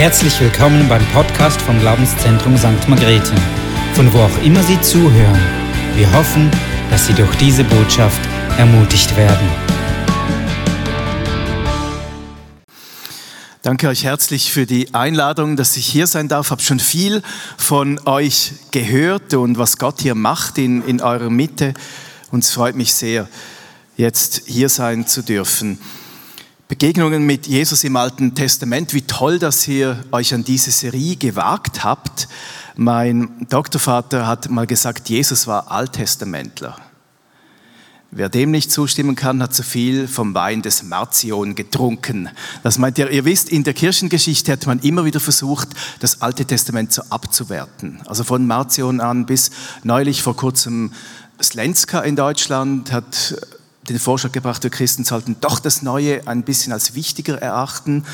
Herzlich willkommen beim Podcast vom Glaubenszentrum St. Margrethe, von wo auch immer Sie zuhören. Wir hoffen, dass Sie durch diese Botschaft ermutigt werden. Danke euch herzlich für die Einladung, dass ich hier sein darf. Ich habe schon viel von euch gehört und was Gott hier macht in, in eurer Mitte. Und es freut mich sehr, jetzt hier sein zu dürfen. Begegnungen mit Jesus im Alten Testament. Wie toll, dass ihr euch an diese Serie gewagt habt. Mein Doktorvater hat mal gesagt, Jesus war Alttestamentler. Wer dem nicht zustimmen kann, hat zu viel vom Wein des Marzion getrunken. Das meint ihr, ihr wisst, in der Kirchengeschichte hat man immer wieder versucht, das Alte Testament so abzuwerten. Also von Marzion an bis neulich vor kurzem Slenska in Deutschland hat den Vorschlag gebracht, wir Christen sollten doch das Neue ein bisschen als wichtiger erachten.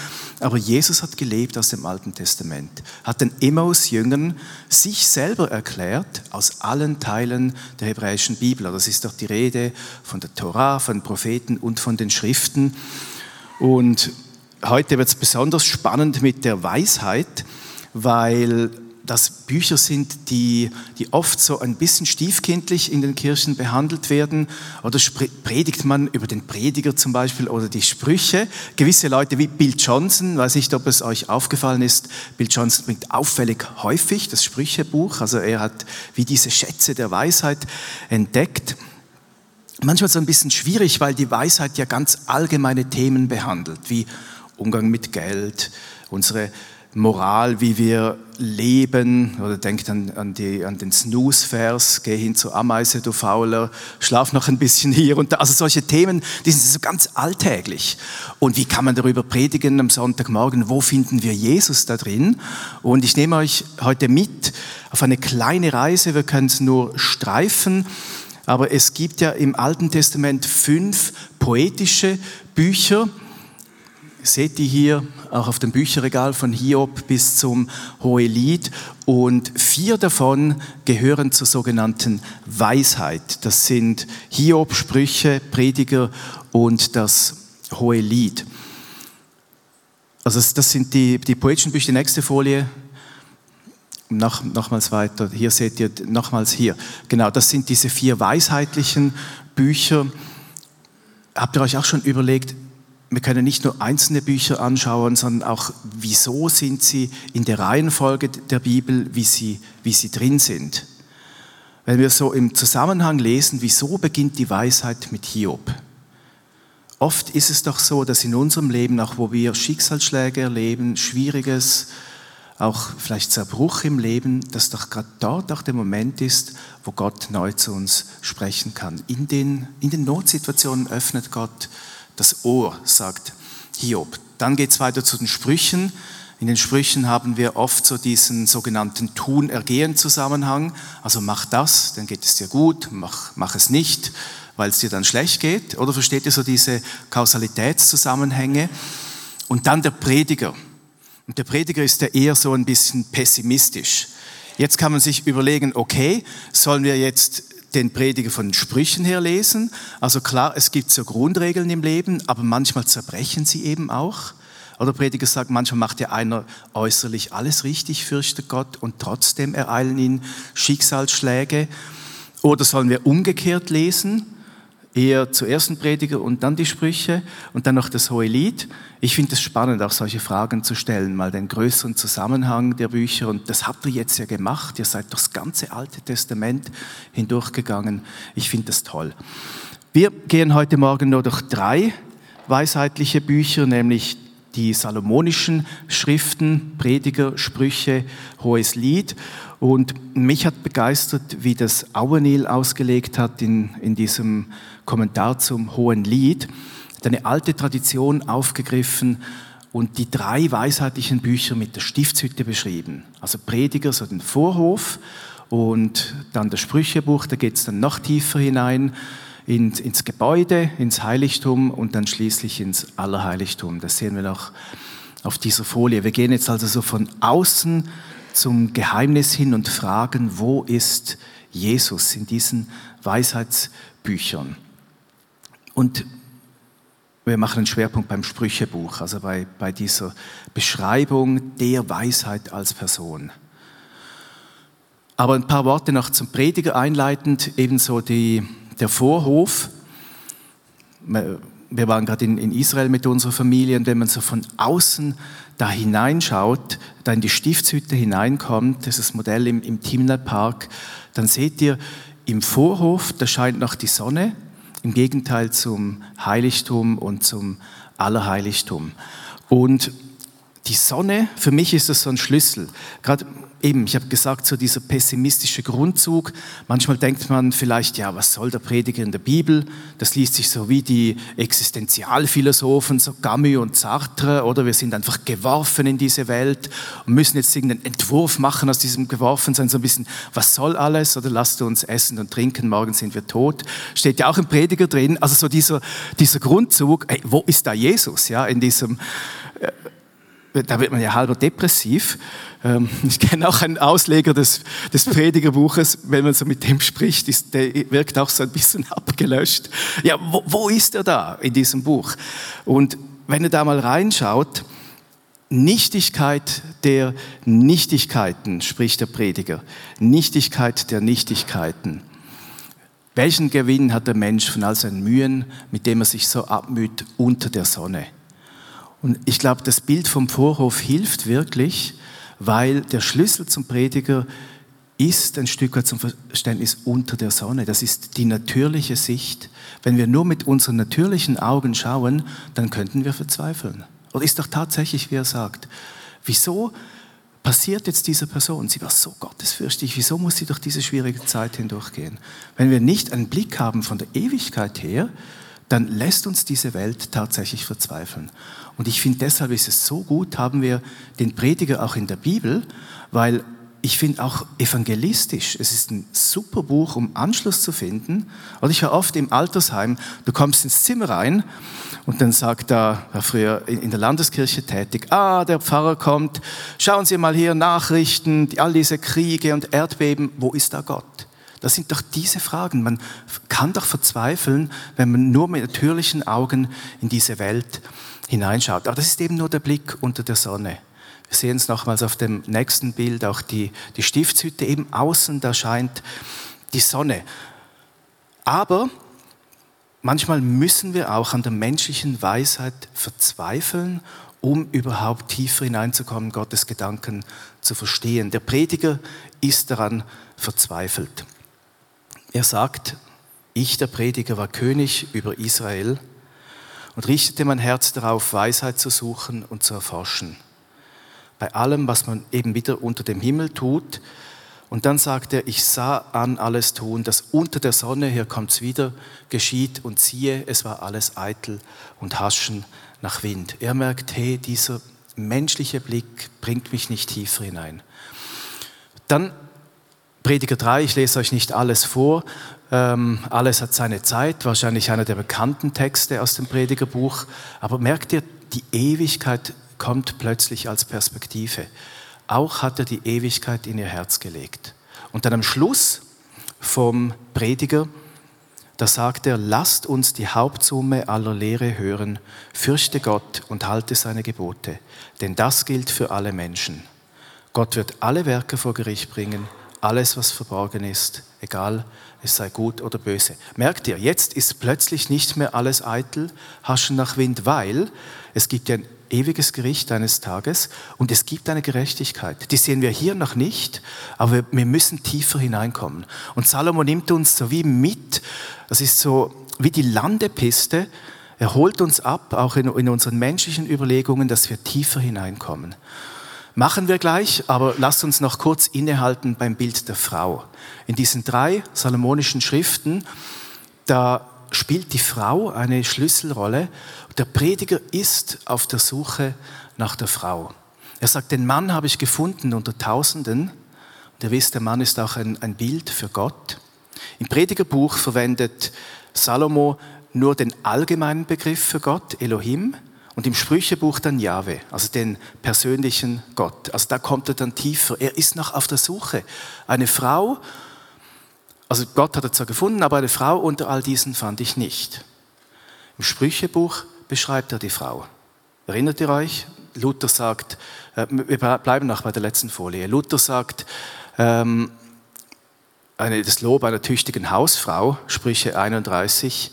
Aber Jesus hat gelebt aus dem Alten Testament, hat den Emmaus-Jüngern sich selber erklärt aus allen Teilen der hebräischen Bibel. Das ist doch die Rede von der Torah, von Propheten und von den Schriften. Und heute wird es besonders spannend mit der Weisheit, weil das Bücher sind, die, die oft so ein bisschen stiefkindlich in den Kirchen behandelt werden. Oder predigt man über den Prediger zum Beispiel oder die Sprüche. Gewisse Leute wie Bill Johnson, weiß nicht, ob es euch aufgefallen ist, Bill Johnson bringt auffällig häufig das Sprüchebuch. Also er hat wie diese Schätze der Weisheit entdeckt. Manchmal so ein bisschen schwierig, weil die Weisheit ja ganz allgemeine Themen behandelt, wie Umgang mit Geld, unsere Moral, wie wir leben, oder denkt an, an, die, an den Snooze-Vers, geh hin zur Ameise, du Fauler, schlaf noch ein bisschen hier und da. Also solche Themen, die sind so ganz alltäglich. Und wie kann man darüber predigen am Sonntagmorgen? Wo finden wir Jesus da drin? Und ich nehme euch heute mit auf eine kleine Reise, wir können es nur streifen, aber es gibt ja im Alten Testament fünf poetische Bücher, seht ihr hier auch auf dem Bücherregal von Hiob bis zum Hohelied und vier davon gehören zur sogenannten Weisheit. Das sind Hiob, Sprüche, Prediger und das Hohelied. Also das sind die, die poetischen Bücher. Die nächste Folie. Noch, nochmals weiter. Hier seht ihr, nochmals hier. Genau, das sind diese vier weisheitlichen Bücher. Habt ihr euch auch schon überlegt, wir können nicht nur einzelne Bücher anschauen, sondern auch, wieso sind sie in der Reihenfolge der Bibel, wie sie, wie sie drin sind. Wenn wir so im Zusammenhang lesen, wieso beginnt die Weisheit mit Hiob? Oft ist es doch so, dass in unserem Leben, auch wo wir Schicksalsschläge erleben, Schwieriges, auch vielleicht Zerbruch im Leben, dass doch gerade dort auch der Moment ist, wo Gott neu zu uns sprechen kann. In den, in den Notsituationen öffnet Gott das Ohr, sagt Hiob. Dann geht es weiter zu den Sprüchen. In den Sprüchen haben wir oft so diesen sogenannten Tun-Ergehen-Zusammenhang. Also mach das, dann geht es dir gut, mach, mach es nicht, weil es dir dann schlecht geht. Oder versteht ihr so diese Kausalitätszusammenhänge? Und dann der Prediger. Und der Prediger ist ja eher so ein bisschen pessimistisch. Jetzt kann man sich überlegen, okay, sollen wir jetzt den Prediger von den Sprüchen her lesen. Also klar, es gibt so Grundregeln im Leben, aber manchmal zerbrechen sie eben auch. Oder Prediger sagt, manchmal macht ja einer äußerlich alles richtig, fürchtet Gott, und trotzdem ereilen ihn Schicksalsschläge. Oder sollen wir umgekehrt lesen? Eher zuerst ein Prediger und dann die Sprüche und dann noch das Hohe Lied. Ich finde es spannend, auch solche Fragen zu stellen, mal den größeren Zusammenhang der Bücher. Und das habt ihr jetzt ja gemacht. Ihr seid durchs ganze Alte Testament hindurchgegangen. Ich finde das toll. Wir gehen heute Morgen nur durch drei weisheitliche Bücher, nämlich die salomonischen Schriften, Prediger, Sprüche, Hohes Lied. Und mich hat begeistert, wie das Auenil ausgelegt hat in, in diesem Kommentar zum Hohen Lied. Eine alte Tradition aufgegriffen und die drei weisheitlichen Bücher mit der Stiftshütte beschrieben. Also Prediger, so den Vorhof und dann das Sprüchebuch, da geht es dann noch tiefer hinein ins, ins Gebäude, ins Heiligtum und dann schließlich ins Allerheiligtum. Das sehen wir noch auf dieser Folie. Wir gehen jetzt also so von außen zum Geheimnis hin und fragen, wo ist Jesus in diesen Weisheitsbüchern? Und wir machen einen Schwerpunkt beim Sprüchebuch, also bei, bei dieser Beschreibung der Weisheit als Person. Aber ein paar Worte noch zum Prediger einleitend, ebenso die, der Vorhof. Wir waren gerade in, in Israel mit unserer Familie und wenn man so von außen da hineinschaut, da in die Stiftshütte hineinkommt, das ist das Modell im, im Timner Park, dann seht ihr im Vorhof, da scheint noch die Sonne, im Gegenteil zum Heiligtum und zum Allerheiligtum. Und die Sonne, für mich ist das so ein Schlüssel. Gerade eben, ich habe gesagt, so dieser pessimistische Grundzug. Manchmal denkt man vielleicht, ja, was soll der Prediger in der Bibel? Das liest sich so wie die Existenzialphilosophen, so Camus und Sartre, oder wir sind einfach geworfen in diese Welt und müssen jetzt irgendeinen Entwurf machen aus diesem Geworfensein, so ein bisschen, was soll alles? Oder lasst uns essen und trinken, morgen sind wir tot. Steht ja auch im Prediger drin. Also so dieser, dieser Grundzug, ey, wo ist da Jesus? Ja, in diesem, äh, da wird man ja halber depressiv. Ähm, ich kenne auch einen Ausleger des, des Predigerbuches, wenn man so mit dem spricht, ist, der wirkt auch so ein bisschen abgelöscht. Ja, wo, wo ist er da in diesem Buch? Und wenn ihr da mal reinschaut, Nichtigkeit der Nichtigkeiten, spricht der Prediger. Nichtigkeit der Nichtigkeiten. Welchen Gewinn hat der Mensch von all seinen Mühen, mit dem er sich so abmüht unter der Sonne? Und ich glaube, das Bild vom Vorhof hilft wirklich, weil der Schlüssel zum Prediger ist ein Stück weit zum Verständnis unter der Sonne. Das ist die natürliche Sicht. Wenn wir nur mit unseren natürlichen Augen schauen, dann könnten wir verzweifeln. Oder ist doch tatsächlich, wie er sagt, wieso passiert jetzt dieser Person? Sie war so gottesfürchtig, wieso muss sie durch diese schwierige Zeit hindurchgehen? Wenn wir nicht einen Blick haben von der Ewigkeit her, dann lässt uns diese Welt tatsächlich verzweifeln. Und ich finde, deshalb ist es so gut, haben wir den Prediger auch in der Bibel, weil ich finde auch evangelistisch, es ist ein super Buch, um Anschluss zu finden. Und ich höre oft im Altersheim, du kommst ins Zimmer rein und dann sagt da, war früher in der Landeskirche tätig, ah, der Pfarrer kommt, schauen Sie mal hier Nachrichten, all diese Kriege und Erdbeben, wo ist da Gott? Das sind doch diese Fragen. Man kann doch verzweifeln, wenn man nur mit natürlichen Augen in diese Welt hineinschaut. Aber das ist eben nur der Blick unter der Sonne. Wir sehen es nochmals auf dem nächsten Bild, auch die, die Stiftshütte eben außen, da scheint die Sonne. Aber manchmal müssen wir auch an der menschlichen Weisheit verzweifeln, um überhaupt tiefer hineinzukommen, Gottes Gedanken zu verstehen. Der Prediger ist daran verzweifelt. Er sagt, ich, der Prediger, war König über Israel und richtete mein Herz darauf, Weisheit zu suchen und zu erforschen. Bei allem, was man eben wieder unter dem Himmel tut. Und dann sagt er, ich sah an alles tun, das unter der Sonne, hier kommt es wieder, geschieht und siehe, es war alles eitel und haschen nach Wind. Er merkt, hey, dieser menschliche Blick bringt mich nicht tiefer hinein. Dann Prediger 3, ich lese euch nicht alles vor, ähm, alles hat seine Zeit, wahrscheinlich einer der bekannten Texte aus dem Predigerbuch. Aber merkt ihr, die Ewigkeit kommt plötzlich als Perspektive. Auch hat er die Ewigkeit in ihr Herz gelegt. Und dann am Schluss vom Prediger, da sagt er, lasst uns die Hauptsumme aller Lehre hören, fürchte Gott und halte seine Gebote, denn das gilt für alle Menschen. Gott wird alle Werke vor Gericht bringen, alles, was verborgen ist, egal es sei gut oder böse. Merkt ihr, jetzt ist plötzlich nicht mehr alles eitel, haschen nach Wind, weil es gibt ja ein ewiges Gericht eines Tages und es gibt eine Gerechtigkeit. Die sehen wir hier noch nicht, aber wir müssen tiefer hineinkommen. Und Salomo nimmt uns so wie mit, das ist so wie die Landepiste, er holt uns ab, auch in, in unseren menschlichen Überlegungen, dass wir tiefer hineinkommen. Machen wir gleich, aber lasst uns noch kurz innehalten beim Bild der Frau. In diesen drei salomonischen Schriften, da spielt die Frau eine Schlüsselrolle. Der Prediger ist auf der Suche nach der Frau. Er sagt, den Mann habe ich gefunden unter Tausenden. Und ihr wisst, der Mann ist auch ein, ein Bild für Gott. Im Predigerbuch verwendet Salomo nur den allgemeinen Begriff für Gott, Elohim, und im Sprüchebuch dann Jahwe, also den persönlichen Gott. Also da kommt er dann tiefer. Er ist noch auf der Suche. Eine Frau, also Gott hat er zwar gefunden, aber eine Frau unter all diesen fand ich nicht. Im Sprüchebuch beschreibt er die Frau? Erinnert ihr euch? Luther sagt, äh, wir bleiben noch bei der letzten Folie. Luther sagt, ähm, eine, das Lob einer tüchtigen Hausfrau, Sprüche 31,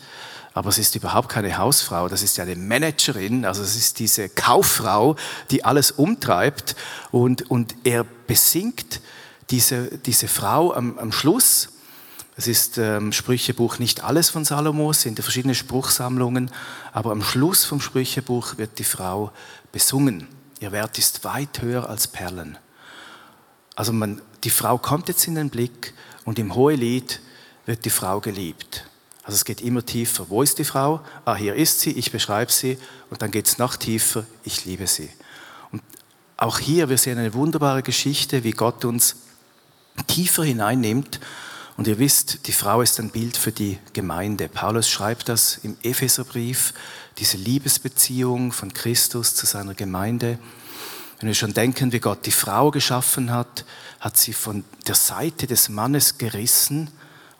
aber es ist überhaupt keine Hausfrau, das ist ja eine Managerin, also es ist diese Kauffrau, die alles umtreibt und, und er besingt diese, diese Frau am, am Schluss. Es ist ähm, Sprüchebuch nicht alles von Salomo, es sind verschiedene Spruchsammlungen, aber am Schluss vom Sprüchebuch wird die Frau besungen. Ihr Wert ist weit höher als Perlen. Also man, die Frau kommt jetzt in den Blick und im Hohelied wird die Frau geliebt. Also es geht immer tiefer. Wo ist die Frau? Ah, hier ist sie, ich beschreibe sie und dann geht es noch tiefer, ich liebe sie. Und auch hier, wir sehen eine wunderbare Geschichte, wie Gott uns tiefer hineinnimmt. Und ihr wisst, die Frau ist ein Bild für die Gemeinde. Paulus schreibt das im Epheserbrief, diese Liebesbeziehung von Christus zu seiner Gemeinde. Wenn wir schon denken, wie Gott die Frau geschaffen hat, hat sie von der Seite des Mannes gerissen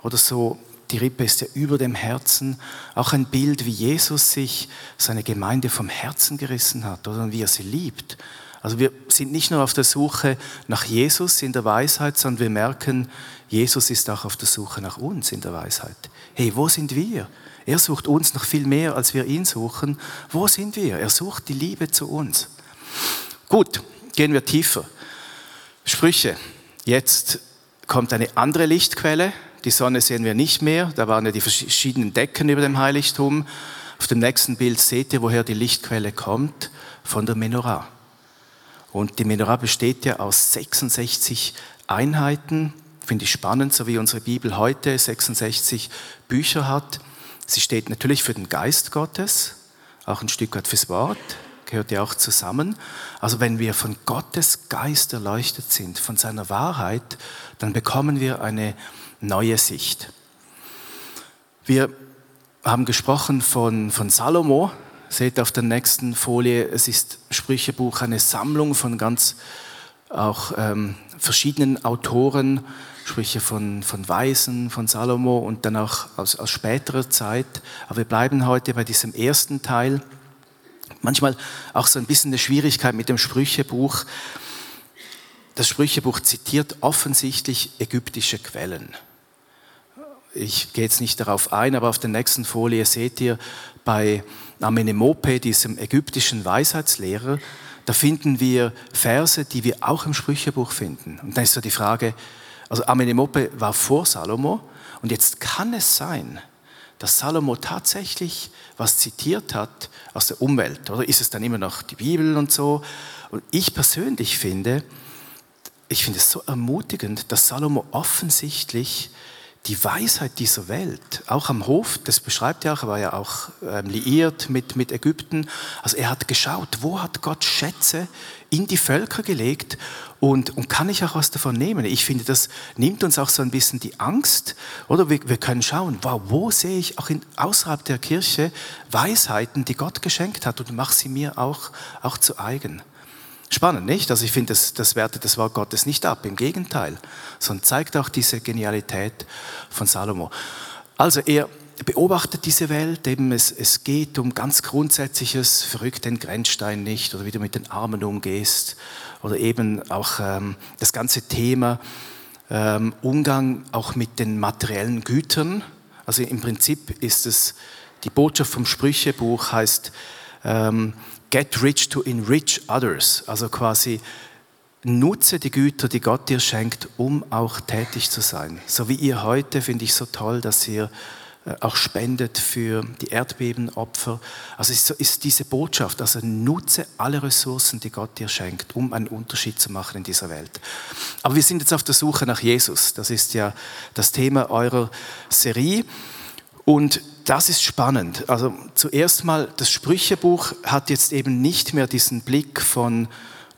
oder so die Rippe ist ja über dem Herzen. Auch ein Bild, wie Jesus sich seine Gemeinde vom Herzen gerissen hat oder wie er sie liebt. Also wir sind nicht nur auf der Suche nach Jesus in der Weisheit, sondern wir merken, Jesus ist auch auf der Suche nach uns in der Weisheit. Hey, wo sind wir? Er sucht uns noch viel mehr, als wir ihn suchen. Wo sind wir? Er sucht die Liebe zu uns. Gut, gehen wir tiefer. Sprüche. Jetzt kommt eine andere Lichtquelle, die Sonne sehen wir nicht mehr. Da waren ja die verschiedenen Decken über dem Heiligtum. Auf dem nächsten Bild seht ihr, woher die Lichtquelle kommt. Von der Menorah. Und die Menorah besteht ja aus 66 Einheiten. Finde ich spannend, so wie unsere Bibel heute 66 Bücher hat. Sie steht natürlich für den Geist Gottes, auch ein Stück weit fürs Wort, gehört ja auch zusammen. Also wenn wir von Gottes Geist erleuchtet sind, von seiner Wahrheit, dann bekommen wir eine neue Sicht. Wir haben gesprochen von, von Salomo. Seht auf der nächsten Folie, es ist Sprüchebuch, eine Sammlung von ganz auch ähm, verschiedenen Autoren, Sprüche von, von Weisen, von Salomo und dann auch aus, aus späterer Zeit. Aber wir bleiben heute bei diesem ersten Teil. Manchmal auch so ein bisschen eine Schwierigkeit mit dem Sprüchebuch. Das Sprüchebuch zitiert offensichtlich ägyptische Quellen. Ich gehe jetzt nicht darauf ein, aber auf der nächsten Folie seht ihr bei Amenemope, diesem ägyptischen Weisheitslehrer, da finden wir Verse, die wir auch im Sprüchebuch finden. Und dann ist so die Frage, also Amenemope war vor Salomo und jetzt kann es sein, dass Salomo tatsächlich was zitiert hat aus der Umwelt, oder ist es dann immer noch die Bibel und so? Und ich persönlich finde, ich finde es so ermutigend, dass Salomo offensichtlich die Weisheit dieser Welt, auch am Hof, das beschreibt er auch, er war ja auch ähm, liiert mit, mit Ägypten. Also er hat geschaut, wo hat Gott Schätze in die Völker gelegt und, und kann ich auch was davon nehmen? Ich finde, das nimmt uns auch so ein bisschen die Angst, oder? Wir, wir können schauen, wow, wo sehe ich auch in, außerhalb der Kirche Weisheiten, die Gott geschenkt hat und mache sie mir auch, auch zu eigen. Spannend, nicht? Also ich finde, das, das wertet das Wort Gottes nicht ab, im Gegenteil, sondern zeigt auch diese Genialität von Salomo. Also er beobachtet diese Welt, eben es, es geht um ganz Grundsätzliches, verrückt den Grenzstein nicht oder wie du mit den Armen umgehst oder eben auch ähm, das ganze Thema ähm, Umgang auch mit den materiellen Gütern. Also im Prinzip ist es, die Botschaft vom Sprüchebuch heißt, ähm, Get rich to enrich others. Also quasi nutze die Güter, die Gott dir schenkt, um auch tätig zu sein. So wie ihr heute, finde ich so toll, dass ihr äh, auch spendet für die Erdbebenopfer. Also ist, ist diese Botschaft, also nutze alle Ressourcen, die Gott dir schenkt, um einen Unterschied zu machen in dieser Welt. Aber wir sind jetzt auf der Suche nach Jesus. Das ist ja das Thema eurer Serie. Und das ist spannend. Also zuerst mal, das Sprüchebuch hat jetzt eben nicht mehr diesen Blick von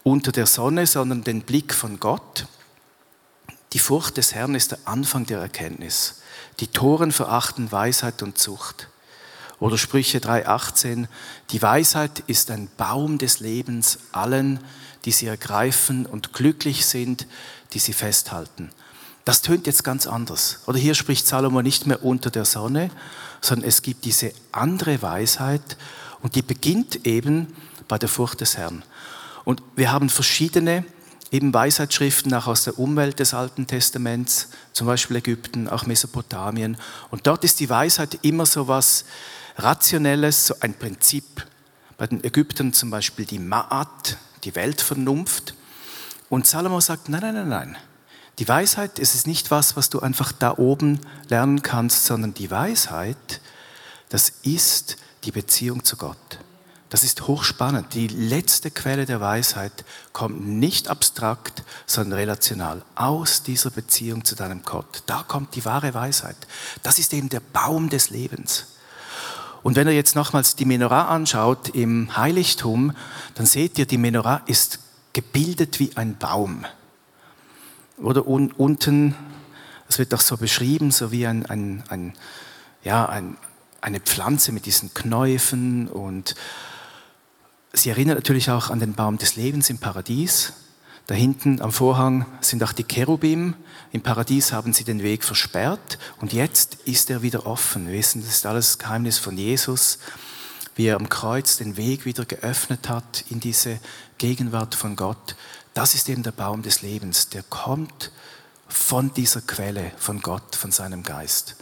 unter der Sonne, sondern den Blick von Gott. Die Furcht des Herrn ist der Anfang der Erkenntnis. Die Toren verachten Weisheit und Zucht. Oder Sprüche 3.18, die Weisheit ist ein Baum des Lebens allen, die sie ergreifen und glücklich sind, die sie festhalten. Das tönt jetzt ganz anders. Oder hier spricht Salomo nicht mehr unter der Sonne, sondern es gibt diese andere Weisheit. Und die beginnt eben bei der Furcht des Herrn. Und wir haben verschiedene eben Weisheitsschriften auch aus der Umwelt des Alten Testaments, zum Beispiel Ägypten, auch Mesopotamien. Und dort ist die Weisheit immer so was Rationelles, so ein Prinzip. Bei den Ägyptern zum Beispiel die Ma'at, die Weltvernunft. Und Salomo sagt, nein, nein, nein, nein. Die Weisheit, es ist nicht was, was du einfach da oben lernen kannst, sondern die Weisheit, das ist die Beziehung zu Gott. Das ist hochspannend. Die letzte Quelle der Weisheit kommt nicht abstrakt, sondern relational aus dieser Beziehung zu deinem Gott. Da kommt die wahre Weisheit. Das ist eben der Baum des Lebens. Und wenn ihr jetzt nochmals die Menorah anschaut im Heiligtum, dann seht ihr, die Menorah ist gebildet wie ein Baum. Oder un unten, es wird auch so beschrieben, so wie ein, ein, ein ja, ein, eine Pflanze mit diesen Knäufen und Sie erinnert natürlich auch an den Baum des Lebens im Paradies. Da hinten am Vorhang sind auch die Cherubim. Im Paradies haben sie den Weg versperrt und jetzt ist er wieder offen. Wir wissen, das ist alles Geheimnis von Jesus, wie er am Kreuz den Weg wieder geöffnet hat in diese Gegenwart von Gott. Das ist eben der Baum des Lebens. Der kommt von dieser Quelle, von Gott, von seinem Geist.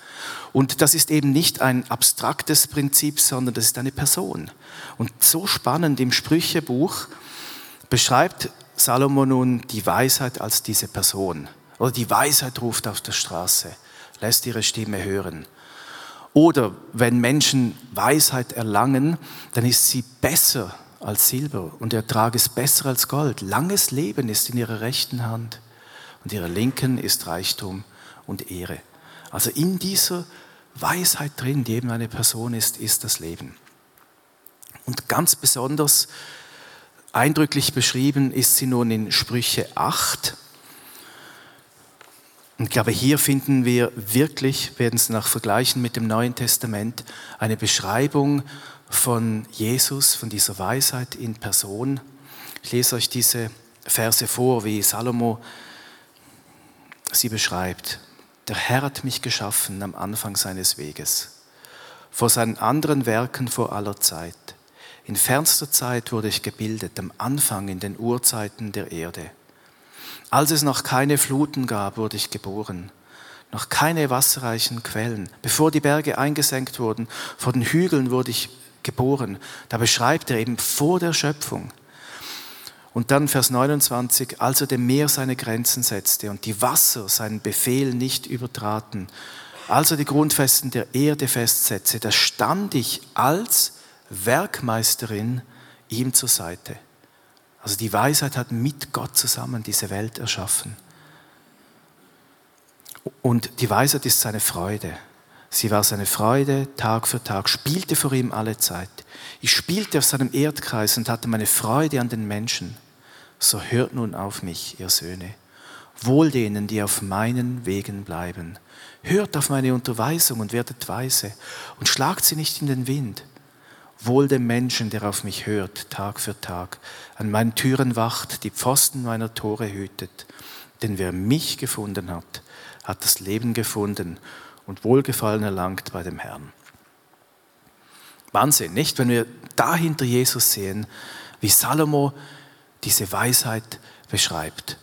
Und das ist eben nicht ein abstraktes Prinzip, sondern das ist eine Person. Und so spannend im Sprüchebuch beschreibt Salomo nun die Weisheit als diese Person. Oder die Weisheit ruft auf der Straße, lässt ihre Stimme hören. Oder wenn Menschen Weisheit erlangen, dann ist sie besser als Silber und Ertrag ist besser als Gold. Langes Leben ist in ihrer rechten Hand und ihrer linken ist Reichtum und Ehre. Also in dieser Weisheit drin, die eben eine Person ist, ist das Leben. Und ganz besonders eindrücklich beschrieben ist sie nun in Sprüche 8. Und ich glaube, hier finden wir wirklich, werden es nach Vergleichen mit dem Neuen Testament, eine Beschreibung von Jesus, von dieser Weisheit in Person. Ich lese euch diese Verse vor, wie Salomo sie beschreibt. Der Herr hat mich geschaffen am Anfang seines Weges, vor seinen anderen Werken vor aller Zeit. In fernster Zeit wurde ich gebildet, am Anfang in den Urzeiten der Erde. Als es noch keine Fluten gab, wurde ich geboren, noch keine wasserreichen Quellen. Bevor die Berge eingesenkt wurden, vor den Hügeln wurde ich geboren. Da beschreibt er eben vor der Schöpfung. Und dann Vers 29, als er dem Meer seine Grenzen setzte und die Wasser seinen Befehl nicht übertraten, als er die Grundfesten der Erde festsetzte, da stand ich als Werkmeisterin ihm zur Seite. Also die Weisheit hat mit Gott zusammen diese Welt erschaffen. Und die Weisheit ist seine Freude. Sie war seine Freude Tag für Tag, spielte vor ihm alle Zeit. Ich spielte auf seinem Erdkreis und hatte meine Freude an den Menschen so hört nun auf mich, ihr Söhne. Wohl denen, die auf meinen Wegen bleiben. Hört auf meine Unterweisung und werdet weise und schlagt sie nicht in den Wind. Wohl dem Menschen, der auf mich hört, Tag für Tag, an meinen Türen wacht, die Pfosten meiner Tore hütet. Denn wer mich gefunden hat, hat das Leben gefunden und Wohlgefallen erlangt bei dem Herrn. Wahnsinn, nicht? Wenn wir dahinter Jesus sehen, wie Salomo diese Weisheit beschreibt.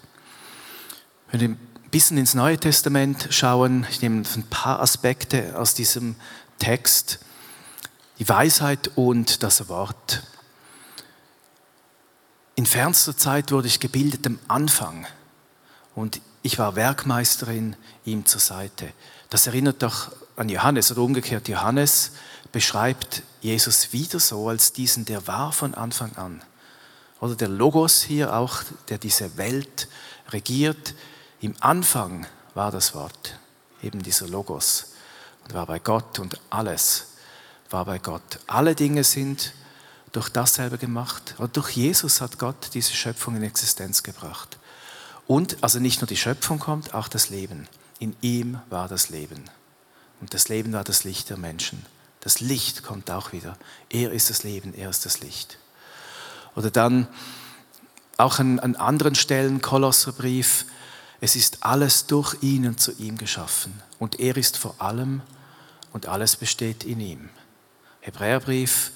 Wenn wir ein bisschen ins Neue Testament schauen, ich nehme ein paar Aspekte aus diesem Text, die Weisheit und das Wort. In fernster Zeit wurde ich gebildet am Anfang und ich war Werkmeisterin ihm zur Seite. Das erinnert doch an Johannes oder umgekehrt. Johannes beschreibt Jesus wieder so als diesen, der war von Anfang an. Oder der Logos hier auch, der diese Welt regiert. Im Anfang war das Wort, eben dieser Logos. Und war bei Gott und alles war bei Gott. Alle Dinge sind durch dasselbe gemacht. Und durch Jesus hat Gott diese Schöpfung in Existenz gebracht. Und also nicht nur die Schöpfung kommt, auch das Leben. In ihm war das Leben. Und das Leben war das Licht der Menschen. Das Licht kommt auch wieder. Er ist das Leben, er ist das Licht. Oder dann auch an, an anderen Stellen, Kolosserbrief, es ist alles durch ihn und zu ihm geschaffen. Und er ist vor allem und alles besteht in ihm. Hebräerbrief,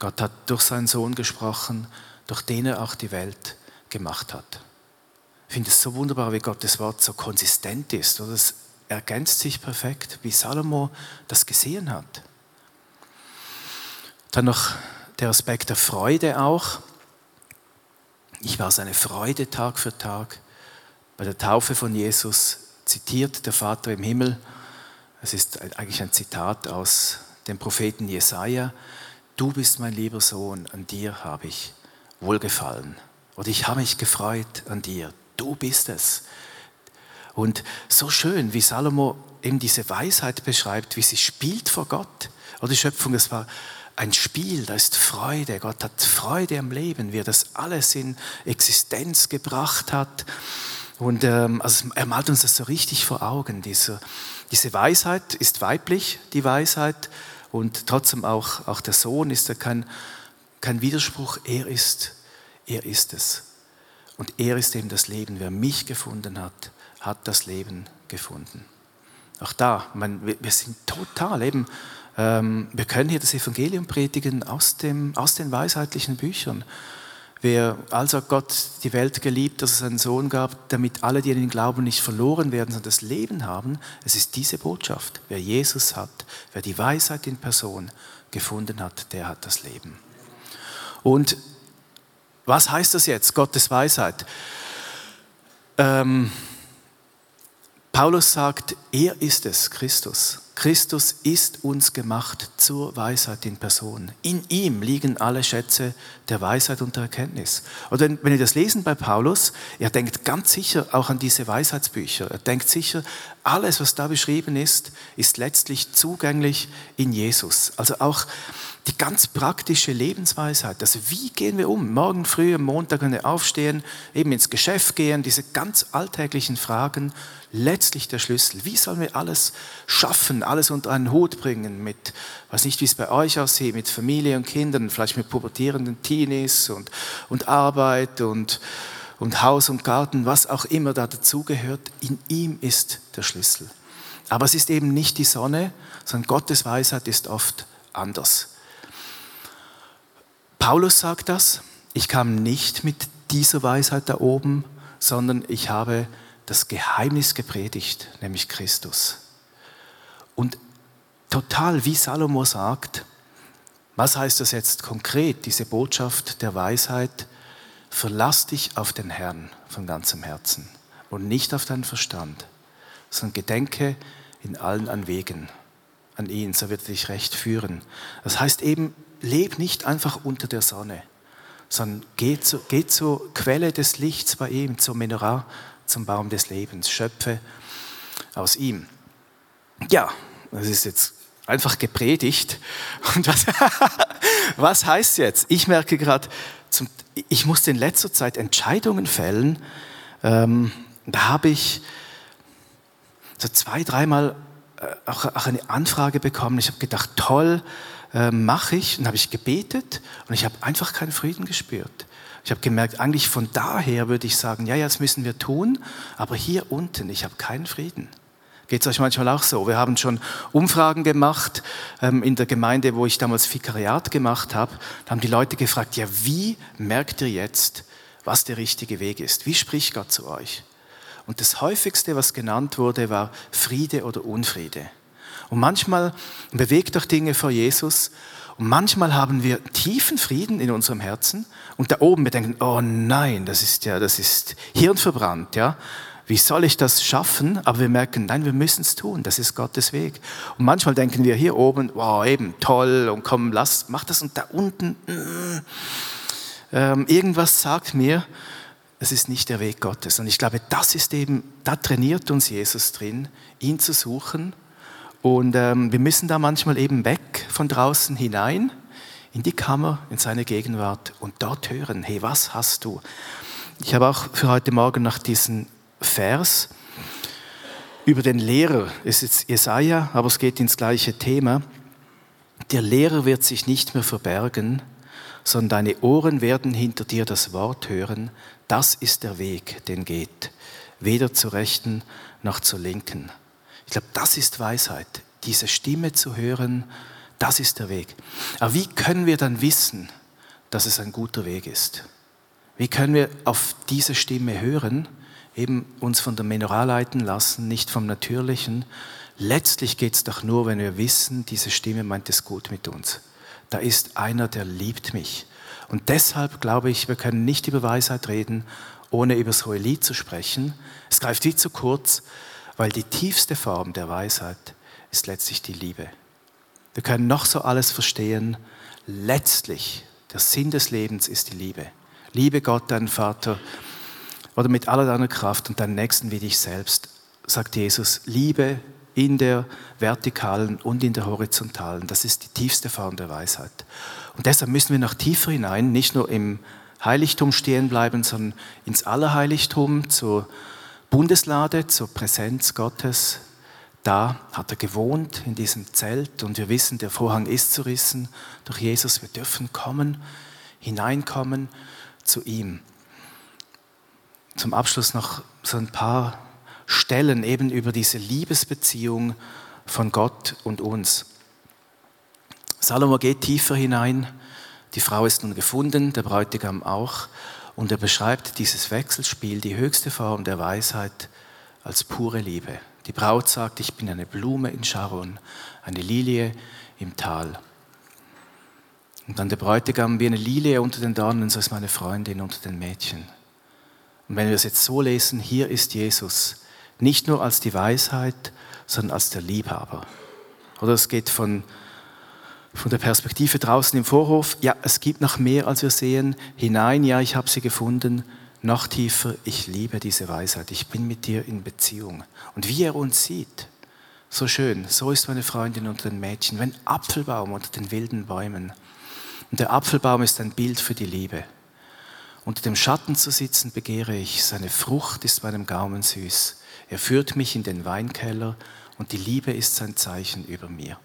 Gott hat durch seinen Sohn gesprochen, durch den er auch die Welt gemacht hat. Ich finde es so wunderbar, wie Gottes Wort so konsistent ist. Oder es ergänzt sich perfekt, wie Salomo das gesehen hat. Dann noch der Aspekt der Freude auch. Ich war seine Freude Tag für Tag. Bei der Taufe von Jesus zitiert der Vater im Himmel, es ist eigentlich ein Zitat aus dem Propheten Jesaja, Du bist mein lieber Sohn, an dir habe ich wohlgefallen. Und ich habe mich gefreut an dir. Du bist es. Und so schön, wie Salomo eben diese Weisheit beschreibt, wie sie spielt vor Gott. Oder die Schöpfung, es war ein Spiel, da ist Freude. Gott hat Freude am Leben, wie er das alles in Existenz gebracht hat. Und ähm, also er malt uns das so richtig vor Augen. Diese, diese Weisheit ist weiblich, die Weisheit. Und trotzdem auch, auch der Sohn ist ja kein, kein Widerspruch. Er ist, er ist es. Und er ist eben das Leben. Wer mich gefunden hat, hat das Leben gefunden. Auch da, man, wir sind total eben, ähm, wir können hier das Evangelium predigen aus, dem, aus den weisheitlichen Büchern. Wer also Gott die Welt geliebt, dass es einen Sohn gab, damit alle, die an ihn glauben, nicht verloren werden, sondern das Leben haben, es ist diese Botschaft. Wer Jesus hat, wer die Weisheit in Person gefunden hat, der hat das Leben. Und was heißt das jetzt, Gottes Weisheit? Ähm, Paulus sagt, er ist es, Christus. Christus ist uns gemacht zur Weisheit in Person. In ihm liegen alle Schätze der Weisheit und der Erkenntnis. Und wenn, wenn ihr das lesen bei Paulus, er denkt ganz sicher auch an diese Weisheitsbücher. Er denkt sicher, alles, was da beschrieben ist, ist letztlich zugänglich in Jesus. Also auch die ganz praktische Lebensweisheit. Also wie gehen wir um? Morgen früh, am Montag, wenn wir aufstehen, eben ins Geschäft gehen, diese ganz alltäglichen Fragen, letztlich der Schlüssel. Wie sollen wir alles schaffen, alles unter einen Hut bringen mit, weiß nicht, wie es bei euch aussieht, mit Familie und Kindern, vielleicht mit pubertierenden Teenies und, und Arbeit und, und Haus und Garten, was auch immer da dazugehört. In ihm ist der Schlüssel. Aber es ist eben nicht die Sonne, sondern Gottes Weisheit ist oft anders. Paulus sagt das, ich kam nicht mit dieser Weisheit da oben, sondern ich habe das Geheimnis gepredigt, nämlich Christus. Und total wie Salomo sagt, was heißt das jetzt konkret, diese Botschaft der Weisheit? Verlass dich auf den Herrn von ganzem Herzen und nicht auf deinen Verstand, sondern gedenke in allen Anwegen an ihn, so wird er dich recht führen. Das heißt eben, leb nicht einfach unter der Sonne, sondern geh, zu, geh zur Quelle des Lichts bei ihm, zum Menorah, zum Baum des Lebens, schöpfe aus ihm. Ja, das ist jetzt einfach gepredigt. Und was, was heißt jetzt? Ich merke gerade, ich musste in letzter Zeit Entscheidungen fällen. Ähm, da habe ich so zwei, dreimal äh, auch, auch eine Anfrage bekommen. Ich habe gedacht, toll, äh, mache ich. Und habe ich gebetet und ich habe einfach keinen Frieden gespürt. Ich habe gemerkt, eigentlich von daher würde ich sagen, ja, ja, das müssen wir tun, aber hier unten, ich habe keinen Frieden. Geht es euch manchmal auch so? Wir haben schon Umfragen gemacht ähm, in der Gemeinde, wo ich damals Vikariat gemacht habe. Da haben die Leute gefragt, ja, wie merkt ihr jetzt, was der richtige Weg ist? Wie spricht Gott zu euch? Und das häufigste, was genannt wurde, war Friede oder Unfriede. Und manchmal bewegt auch Dinge vor Jesus. Und manchmal haben wir tiefen Frieden in unserem Herzen. Und da oben wir denken, oh nein, das ist ja, das ist hirnverbrannt, ja. Wie soll ich das schaffen? Aber wir merken, nein, wir müssen es tun. Das ist Gottes Weg. Und manchmal denken wir hier oben, wow, eben toll und komm, lass, mach das. Und da unten, mm, ähm, irgendwas sagt mir, es ist nicht der Weg Gottes. Und ich glaube, das ist eben, da trainiert uns Jesus drin, ihn zu suchen und ähm, wir müssen da manchmal eben weg von draußen hinein in die Kammer, in seine Gegenwart und dort hören, hey, was hast du? Ich habe auch für heute Morgen nach diesem Vers über den Lehrer, es ist Jesaja, aber es geht ins gleiche Thema. Der Lehrer wird sich nicht mehr verbergen, sondern deine Ohren werden hinter dir das Wort hören. Das ist der Weg, den geht, weder zur Rechten noch zur Linken. Ich glaube, das ist Weisheit, diese Stimme zu hören, Das ist der Weg. Aber wie können wir dann wissen, dass es ein guter Weg ist? Wie können wir auf diese Stimme hören, eben uns von der Menorah leiten lassen, nicht vom Natürlichen? Letztlich geht es doch nur, wenn wir wissen, diese Stimme meint es gut mit uns. Da ist einer, der liebt mich. Und deshalb glaube ich, wir können nicht über Weisheit reden, ohne über das hohe Lied zu sprechen. Es greift wie zu kurz, weil die tiefste Form der Weisheit ist letztlich die Liebe. Wir können noch so alles verstehen. Letztlich, der Sinn des Lebens ist die Liebe. Liebe Gott, deinen Vater, oder mit aller deiner Kraft und deinen Nächsten wie dich selbst, sagt Jesus. Liebe in der vertikalen und in der horizontalen. Das ist die tiefste Form der Weisheit. Und deshalb müssen wir noch tiefer hinein, nicht nur im Heiligtum stehen bleiben, sondern ins Allerheiligtum, zur Bundeslade, zur Präsenz Gottes, da hat er gewohnt, in diesem Zelt. Und wir wissen, der Vorhang ist zerrissen durch Jesus. Wir dürfen kommen, hineinkommen zu ihm. Zum Abschluss noch so ein paar Stellen eben über diese Liebesbeziehung von Gott und uns. Salomo geht tiefer hinein. Die Frau ist nun gefunden, der Bräutigam auch. Und er beschreibt dieses Wechselspiel, die höchste Form der Weisheit, als pure Liebe. Die Braut sagt, ich bin eine Blume in Sharon, eine Lilie im Tal. Und dann der Bräutigam, wie eine Lilie unter den Dornen, so ist meine Freundin unter den Mädchen. Und wenn wir es jetzt so lesen, hier ist Jesus, nicht nur als die Weisheit, sondern als der Liebhaber. Oder es geht von, von der Perspektive draußen im Vorhof, ja, es gibt noch mehr, als wir sehen, hinein, ja, ich habe sie gefunden, noch tiefer, ich liebe diese Weisheit, ich bin mit dir in Beziehung. Und wie er uns sieht, so schön, so ist meine Freundin unter den Mädchen, wenn Apfelbaum unter den wilden Bäumen. Und der Apfelbaum ist ein Bild für die Liebe. Unter dem Schatten zu sitzen begehre ich, seine Frucht ist meinem Gaumen süß. Er führt mich in den Weinkeller und die Liebe ist sein Zeichen über mir.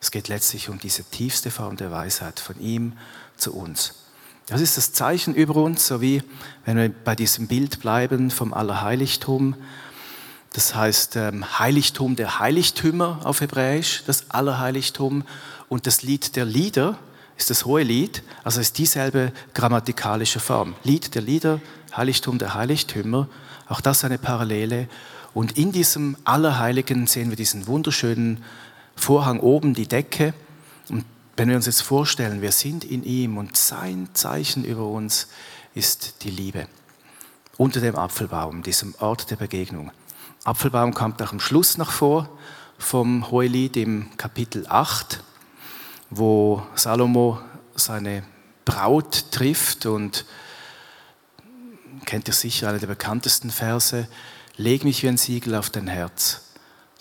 Es geht letztlich um diese tiefste Form der Weisheit von ihm zu uns. Das ist das Zeichen über uns, so wie wenn wir bei diesem Bild bleiben vom Allerheiligtum. Das heißt ähm, Heiligtum der Heiligtümer auf Hebräisch, das Allerheiligtum. Und das Lied der Lieder ist das hohe Lied, also ist dieselbe grammatikalische Form. Lied der Lieder, Heiligtum der Heiligtümer, auch das eine Parallele. Und in diesem Allerheiligen sehen wir diesen wunderschönen Vorhang oben, die Decke. Und wenn wir uns jetzt vorstellen, wir sind in ihm und sein Zeichen über uns ist die Liebe. Unter dem Apfelbaum, diesem Ort der Begegnung. Apfelbaum kommt auch am Schluss noch vor vom Hohelied im Kapitel 8, wo Salomo seine Braut trifft und kennt ihr sicher eine der bekanntesten Verse, leg mich wie ein Siegel auf dein Herz.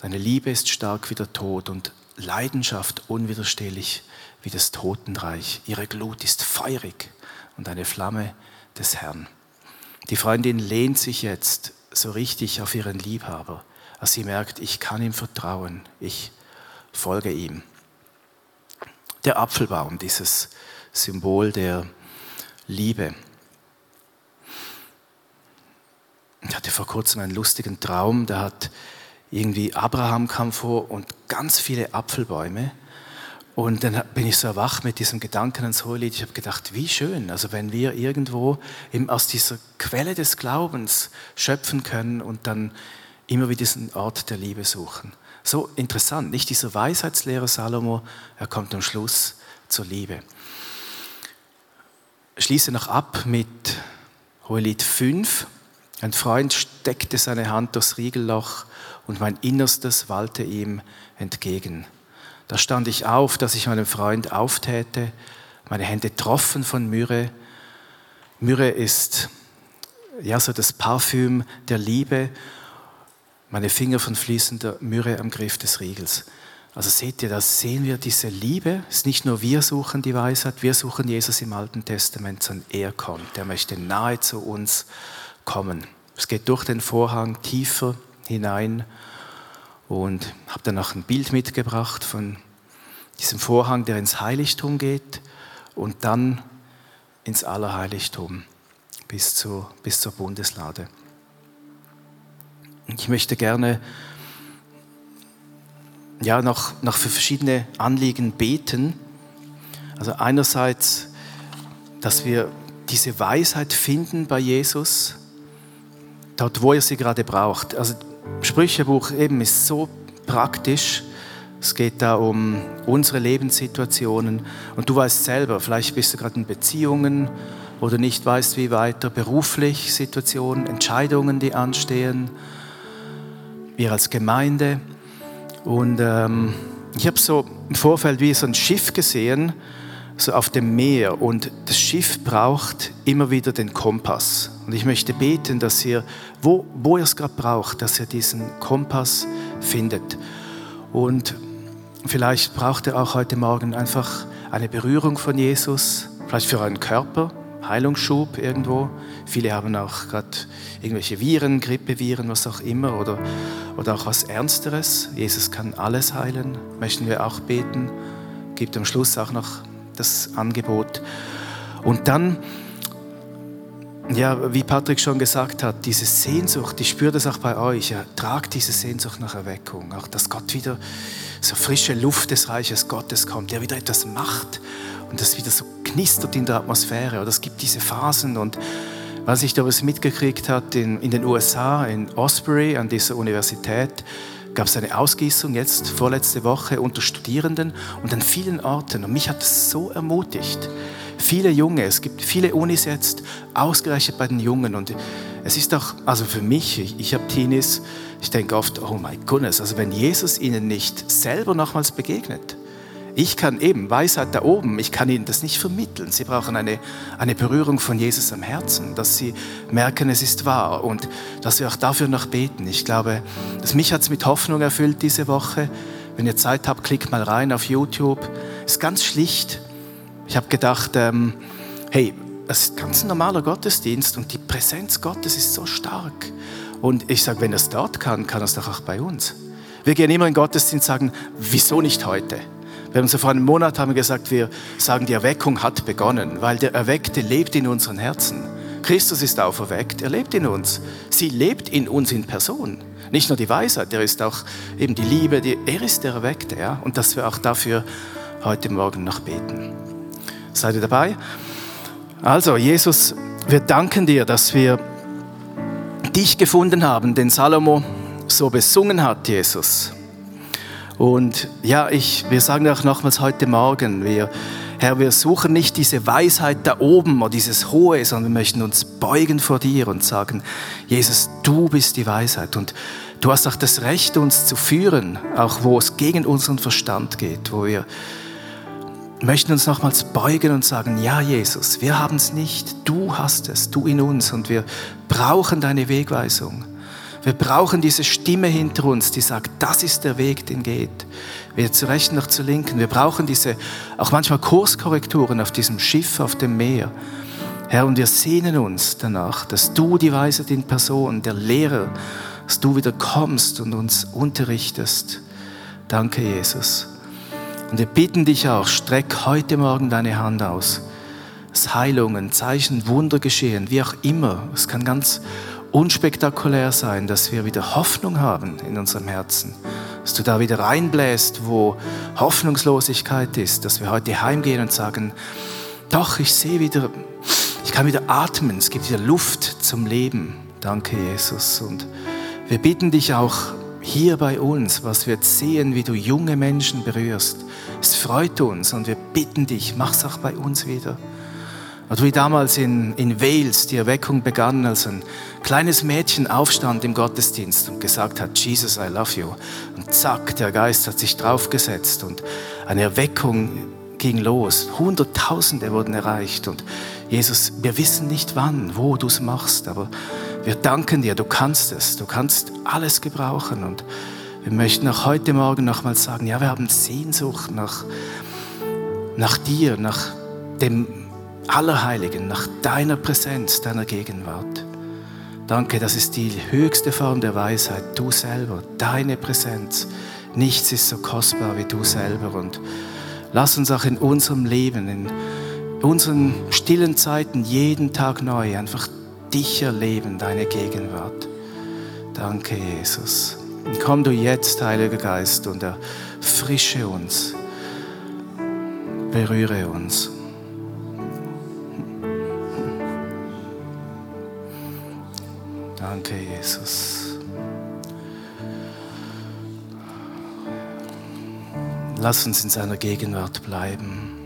Deine Liebe ist stark wie der Tod und Leidenschaft unwiderstehlich wie das Totenreich. Ihre Glut ist feurig und eine Flamme des Herrn. Die Freundin lehnt sich jetzt so richtig auf ihren Liebhaber, als sie merkt, ich kann ihm vertrauen, ich folge ihm. Der Apfelbaum, dieses Symbol der Liebe. Ich hatte vor kurzem einen lustigen Traum, da hat irgendwie Abraham kam vor und ganz viele Apfelbäume und dann bin ich so erwacht mit diesem Gedanken ans Hohelied. Ich habe gedacht, wie schön, also wenn wir irgendwo eben aus dieser Quelle des Glaubens schöpfen können und dann immer wieder diesen Ort der Liebe suchen. So interessant, nicht dieser Weisheitslehrer Salomo, er kommt am Schluss zur Liebe. Ich schließe noch ab mit Hohelied 5. Ein Freund steckte seine Hand durchs Riegelloch und mein Innerstes wallte ihm entgegen. Da stand ich auf, dass ich meinem Freund auftäte, meine Hände troffen von Myrrhe. Myrrhe ist ja so das Parfüm der Liebe, meine Finger von fließender Myrrhe am Griff des Riegels. Also seht ihr, da sehen wir diese Liebe. Es ist nicht nur wir suchen die Weisheit, wir suchen Jesus im Alten Testament, sondern er kommt. Er möchte nahe zu uns kommen. Es geht durch den Vorhang tiefer hinein und habe dann noch ein Bild mitgebracht von diesem Vorhang, der ins Heiligtum geht und dann ins Allerheiligtum bis zur, bis zur Bundeslade. Ich möchte gerne ja, noch, noch für verschiedene Anliegen beten. Also einerseits, dass wir diese Weisheit finden bei Jesus, dort, wo er sie gerade braucht. Also Sprüchebuch eben ist so praktisch. Es geht da um unsere Lebenssituationen. Und du weißt selber, vielleicht bist du gerade in Beziehungen oder nicht weißt, wie weiter, beruflich Situationen, Entscheidungen, die anstehen. Wir als Gemeinde. Und ähm, ich habe so im Vorfeld wie so ein Schiff gesehen, so auf dem Meer. Und das Schiff braucht immer wieder den Kompass. Und ich möchte beten, dass ihr, wo, wo ihr es gerade braucht, dass ihr diesen Kompass findet. Und vielleicht braucht ihr auch heute Morgen einfach eine Berührung von Jesus, vielleicht für euren Körper, Heilungsschub irgendwo. Viele haben auch gerade irgendwelche Viren, Grippeviren, was auch immer, oder, oder auch was Ernsteres. Jesus kann alles heilen, möchten wir auch beten. Gibt am Schluss auch noch das Angebot. Und dann, ja, wie Patrick schon gesagt hat, diese Sehnsucht, ich spüre das auch bei euch, ja, tragt diese Sehnsucht nach Erweckung, auch dass Gott wieder so frische Luft des Reiches Gottes kommt, der wieder etwas macht und das wieder so knistert in der Atmosphäre. Oder es gibt diese Phasen und was ich damals mitgekriegt hat in, in den USA, in Osbury, an dieser Universität, gab es eine Ausgießung jetzt vorletzte Woche unter Studierenden und an vielen Orten. Und mich hat das so ermutigt. Viele Junge, es gibt viele Unis jetzt, ausgerechnet bei den Jungen. Und es ist auch, also für mich, ich, ich habe Teenies, ich denke oft, oh mein Gott, also wenn Jesus ihnen nicht selber nochmals begegnet, ich kann eben, Weisheit da oben, ich kann Ihnen das nicht vermitteln. Sie brauchen eine, eine Berührung von Jesus am Herzen, dass Sie merken, es ist wahr und dass wir auch dafür noch beten. Ich glaube, dass mich hat es mit Hoffnung erfüllt diese Woche. Wenn ihr Zeit habt, klickt mal rein auf YouTube. Ist ganz schlicht. Ich habe gedacht, ähm, hey, es ist ganz ein normaler Gottesdienst und die Präsenz Gottes ist so stark. Und ich sage, wenn er es dort kann, kann er es doch auch bei uns. Wir gehen immer in den Gottesdienst und sagen, wieso nicht heute? Wir haben so vor einem Monat haben gesagt, wir sagen, die Erweckung hat begonnen, weil der Erweckte lebt in unseren Herzen. Christus ist auferweckt, er lebt in uns. Sie lebt in uns in Person. Nicht nur die Weisheit, er ist auch eben die Liebe, die, er ist der Erweckte. Ja? Und dass wir auch dafür heute Morgen noch beten. Seid ihr dabei? Also, Jesus, wir danken dir, dass wir dich gefunden haben, den Salomo so besungen hat, Jesus. Und ja, ich, wir sagen auch nochmals heute Morgen, wir, Herr, wir suchen nicht diese Weisheit da oben oder dieses Hohe, sondern wir möchten uns beugen vor dir und sagen, Jesus, du bist die Weisheit und du hast auch das Recht, uns zu führen, auch wo es gegen unseren Verstand geht, wo wir möchten uns nochmals beugen und sagen, ja Jesus, wir haben es nicht, du hast es, du in uns und wir brauchen deine Wegweisung. Wir brauchen diese Stimme hinter uns, die sagt, das ist der Weg, den geht. Weder zur rechten noch zur linken. Wir brauchen diese, auch manchmal Kurskorrekturen auf diesem Schiff, auf dem Meer. Herr, und wir sehnen uns danach, dass du die Weisheit in Person, der Lehrer, dass du wieder kommst und uns unterrichtest. Danke, Jesus. Und wir bitten dich auch, streck heute Morgen deine Hand aus. Dass Heilungen, Zeichen, Wunder geschehen, wie auch immer. Es kann ganz unspektakulär sein, dass wir wieder Hoffnung haben in unserem Herzen. Dass du da wieder reinbläst, wo Hoffnungslosigkeit ist. Dass wir heute heimgehen und sagen, doch, ich sehe wieder, ich kann wieder atmen. Es gibt wieder Luft zum Leben. Danke, Jesus. Und wir bitten dich auch hier bei uns, was wir sehen, wie du junge Menschen berührst. Es freut uns und wir bitten dich, mach's auch bei uns wieder. Und wie damals in, in Wales die Erweckung begann, als ein kleines Mädchen aufstand im Gottesdienst und gesagt hat, Jesus, I love you. Und zack, der Geist hat sich draufgesetzt und eine Erweckung ging los. Hunderttausende wurden erreicht. Und Jesus, wir wissen nicht wann, wo du es machst, aber wir danken dir, du kannst es, du kannst alles gebrauchen. Und wir möchten auch heute Morgen nochmal sagen, ja, wir haben Sehnsucht nach, nach dir, nach dem Allerheiligen, nach deiner Präsenz, deiner Gegenwart. Danke, das ist die höchste Form der Weisheit, du selber, deine Präsenz. Nichts ist so kostbar wie du selber. Und lass uns auch in unserem Leben, in unseren stillen Zeiten jeden Tag neu einfach dich erleben, deine Gegenwart. Danke, Jesus. Und komm du jetzt, Heiliger Geist, und erfrische uns, berühre uns. Danke, Jesus. Lass uns in seiner Gegenwart bleiben.